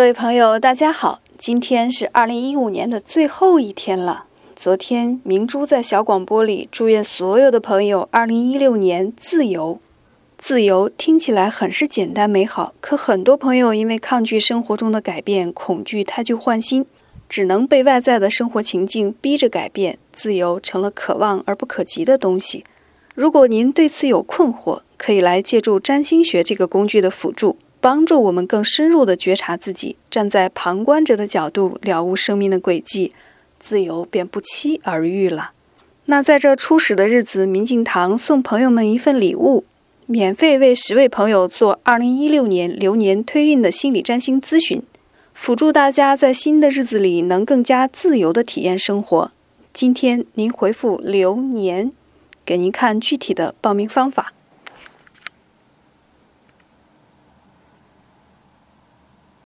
各位朋友，大家好，今天是二零一五年的最后一天了。昨天明珠在小广播里祝愿所有的朋友二零一六年自由。自由听起来很是简单美好，可很多朋友因为抗拒生活中的改变，恐惧太旧换新，只能被外在的生活情境逼着改变，自由成了可望而不可及的东西。如果您对此有困惑，可以来借助占星学这个工具的辅助，帮助我们更深入地觉察自己，站在旁观者的角度了悟生命的轨迹，自由便不期而遇了。那在这初始的日子，明镜堂送朋友们一份礼物。免费为十位朋友做二零一六年流年推运的心理占星咨询，辅助大家在新的日子里能更加自由地体验生活。今天您回复“流年”，给您看具体的报名方法。